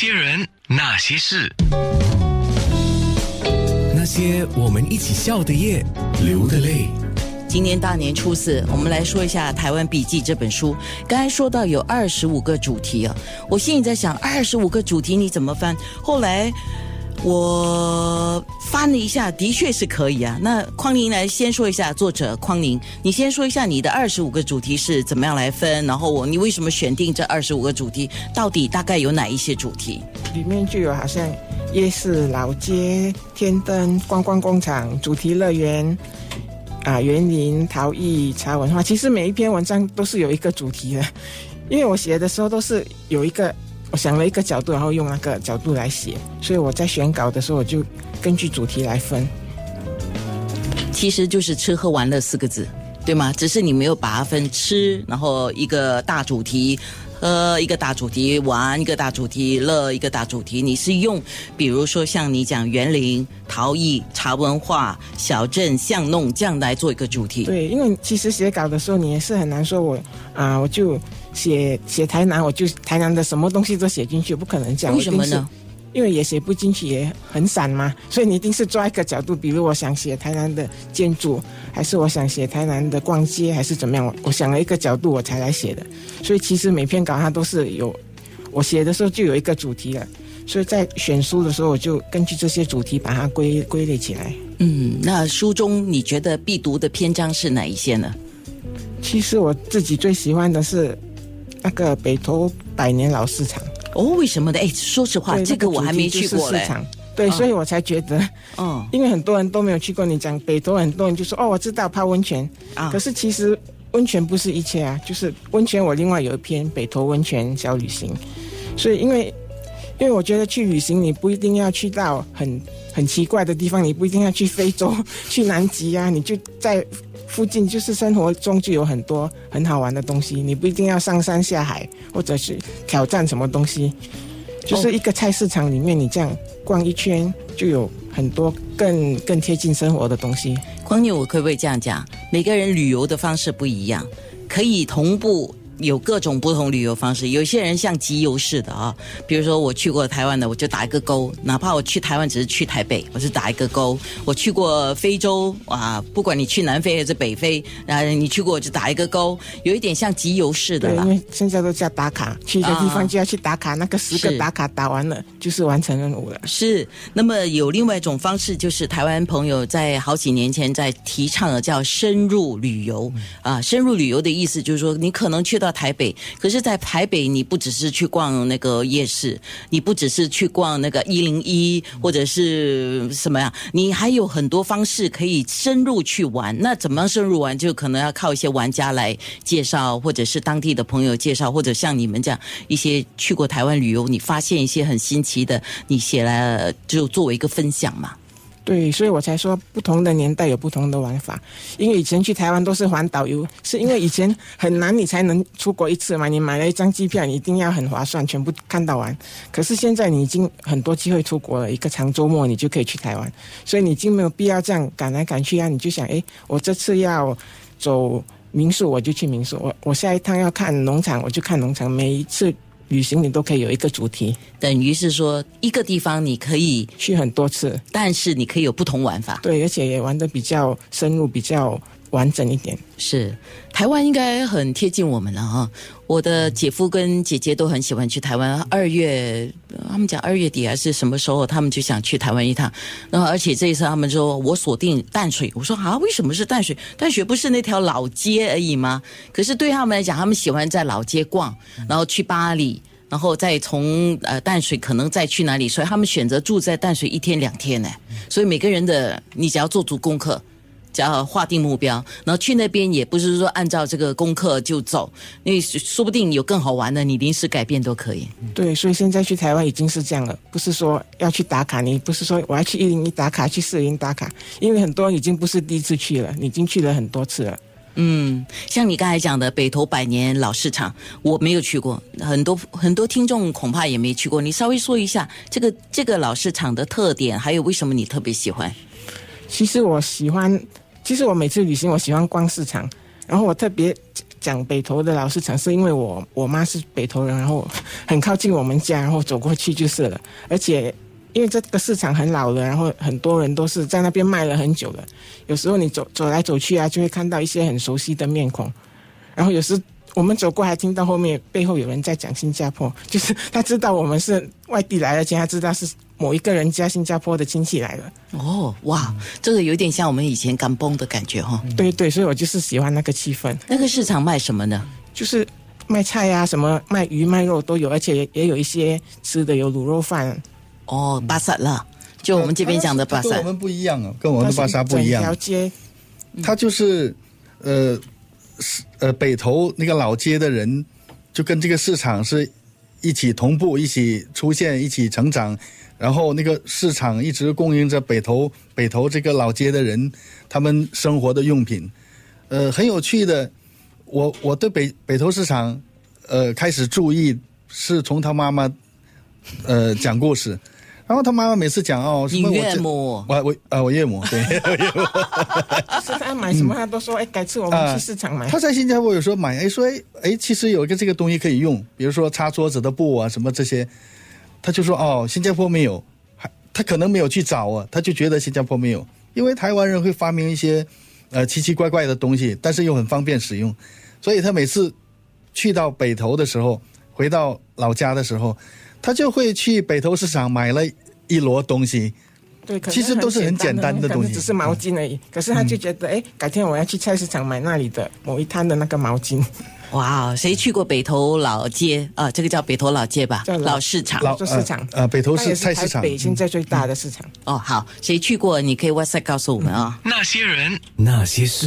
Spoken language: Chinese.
些人，那些事，那些我们一起笑的夜，流的泪。今年大年初四，我们来说一下《台湾笔记》这本书。刚才说到有二十五个主题啊，我心里在想，二十五个主题你怎么翻？后来我翻了一下，的确是可以啊。那匡宁来先说一下，作者匡宁，你先说一下你的二十五个主题是怎么样来分，然后我你为什么选定这二十五个主题？到底大概有哪一些主题？里面就有好像夜市、老街、天灯、观光工厂、主题乐园。啊，园林、陶艺、茶文化，其实每一篇文章都是有一个主题的，因为我写的时候都是有一个，我想了一个角度，然后用那个角度来写，所以我在选稿的时候，我就根据主题来分。其实就是吃喝玩乐四个字，对吗？只是你没有把它分吃，然后一个大主题。呃，一个大主题玩，一个大主题乐，一个大主题。你是用，比如说像你讲园林、陶艺、茶文化、小镇巷弄这样来做一个主题。对，因为其实写稿的时候，你也是很难说，我啊，我就写写台南，我就台南的什么东西都写进去，不可能这样。为什么呢？因为也写不进去，也很散嘛，所以你一定是抓一个角度，比如我想写台南的建筑，还是我想写台南的逛街，还是怎么样？我想了一个角度，我才来写的。所以其实每篇稿它都是有，我写的时候就有一个主题了，所以在选书的时候，我就根据这些主题把它归归类起来。嗯，那书中你觉得必读的篇章是哪一些呢？其实我自己最喜欢的是那个北投百年老市场。哦，为什么的？哎，说实话，这个我还没去过嘞。对，所以我才觉得，嗯，因为很多人都没有去过。你讲北投，很多人就说，哦，我知道泡温泉啊。可是其实温泉不是一切啊，就是温泉。我另外有一篇北投温泉小旅行。所以，因为因为我觉得去旅行，你不一定要去到很很奇怪的地方，你不一定要去非洲、去南极啊，你就在。附近就是生活中就有很多很好玩的东西，你不一定要上山下海，或者是挑战什么东西，就是一个菜市场里面，你这样逛一圈，就有很多更更贴近生活的东西。光牛，我可不可以这样讲？每个人旅游的方式不一样，可以同步。有各种不同旅游方式，有些人像集邮似的啊，比如说我去过台湾的，我就打一个勾，哪怕我去台湾只是去台北，我是打一个勾。我去过非洲啊，不管你去南非还是北非，啊，你去过就打一个勾，有一点像集邮式的了。因为现在都叫打卡，去一个地方就要去打卡，那个十个打卡打完了就是完成任务了。是，那么有另外一种方式，就是台湾朋友在好几年前在提倡的叫深入旅游啊，深入旅游的意思就是说，你可能去到。台北，可是，在台北，你不只是去逛那个夜市，你不只是去逛那个一零一或者是什么呀？你还有很多方式可以深入去玩。那怎么样深入玩？就可能要靠一些玩家来介绍，或者是当地的朋友介绍，或者像你们这样一些去过台湾旅游，你发现一些很新奇的，你写来就作为一个分享嘛。对，所以我才说不同的年代有不同的玩法。因为以前去台湾都是还导游，是因为以前很难你才能出国一次嘛。你买了一张机票，你一定要很划算，全部看到完。可是现在你已经很多机会出国了，一个长周末你就可以去台湾，所以你已经没有必要这样赶来赶去啊。你就想，哎，我这次要走民宿，我就去民宿；我我下一趟要看农场，我就看农场。每一次。旅行你都可以有一个主题，等于是说一个地方你可以去很多次，但是你可以有不同玩法。对，而且也玩的比较深入，比较。完整一点是台湾应该很贴近我们了哈。我的姐夫跟姐姐都很喜欢去台湾。二月他们讲二月底还是什么时候，他们就想去台湾一趟。然后而且这一次他们说我锁定淡水，我说啊为什么是淡水？淡水不是那条老街而已吗？可是对他们来讲，他们喜欢在老街逛，然后去巴黎，然后再从呃淡水可能再去哪里，所以他们选择住在淡水一天两天呢。所以每个人的你只要做足功课。只要划定目标，然后去那边也不是说按照这个功课就走，你说不定有更好玩的，你临时改变都可以。对，所以现在去台湾已经是这样了，不是说要去打卡，你不是说我要去一零一打卡，去四零打卡，因为很多人已经不是第一次去了，你已经去了很多次了。嗯，像你刚才讲的北投百年老市场，我没有去过，很多很多听众恐怕也没去过，你稍微说一下这个这个老市场的特点，还有为什么你特别喜欢？其实我喜欢。其实我每次旅行，我喜欢逛市场。然后我特别，讲北投的老市场，是因为我我妈是北投人，然后很靠近我们家，然后走过去就是了。而且因为这个市场很老了，然后很多人都是在那边卖了很久了。有时候你走走来走去啊，就会看到一些很熟悉的面孔。然后有时我们走过，还听到后面背后有人在讲新加坡，就是他知道我们是外地来的，而且他知道是某一个人家新加坡的亲戚来了。哦，哇，这个有点像我们以前刚崩的感觉哈。对对，所以我就是喜欢那个气氛。那个市场卖什么呢？就是卖菜呀，什么卖鱼卖肉都有，而且也有一些吃的，有卤肉饭。哦，巴萨了，就我们这边讲的巴萨。跟我们不一样啊，跟我们的巴萨不一样。条街，它就是呃。是呃，北投那个老街的人，就跟这个市场是一起同步、一起出现、一起成长，然后那个市场一直供应着北投北投这个老街的人他们生活的用品。呃，很有趣的，我我对北北投市场呃开始注意，是从他妈妈呃讲故事。然后他妈妈每次讲哦，你岳母，我我啊，我岳母对，是他买什么他都说哎，改次我们去市场买。他在新加坡有时候买哎说哎哎，其实有一个这个东西可以用，比如说擦桌子的布啊什么这些，他就说哦，新加坡没有，还他可能没有去找啊，他就觉得新加坡没有，因为台湾人会发明一些呃奇奇怪怪的东西，但是又很方便使用，所以他每次去到北投的时候，回到老家的时候。他就会去北投市场买了一摞东西，对，其实都是很简单的东西，只是毛巾而已。可是他就觉得，哎，改天我要去菜市场买那里的某一摊的那个毛巾。哇，谁去过北投老街啊？这个叫北投老街吧？叫老市场，老市场。呃，北投是菜市场，北现在最大的市场。哦，好，谁去过？你可以 WhatsApp 告诉我们啊。那些人，那些事。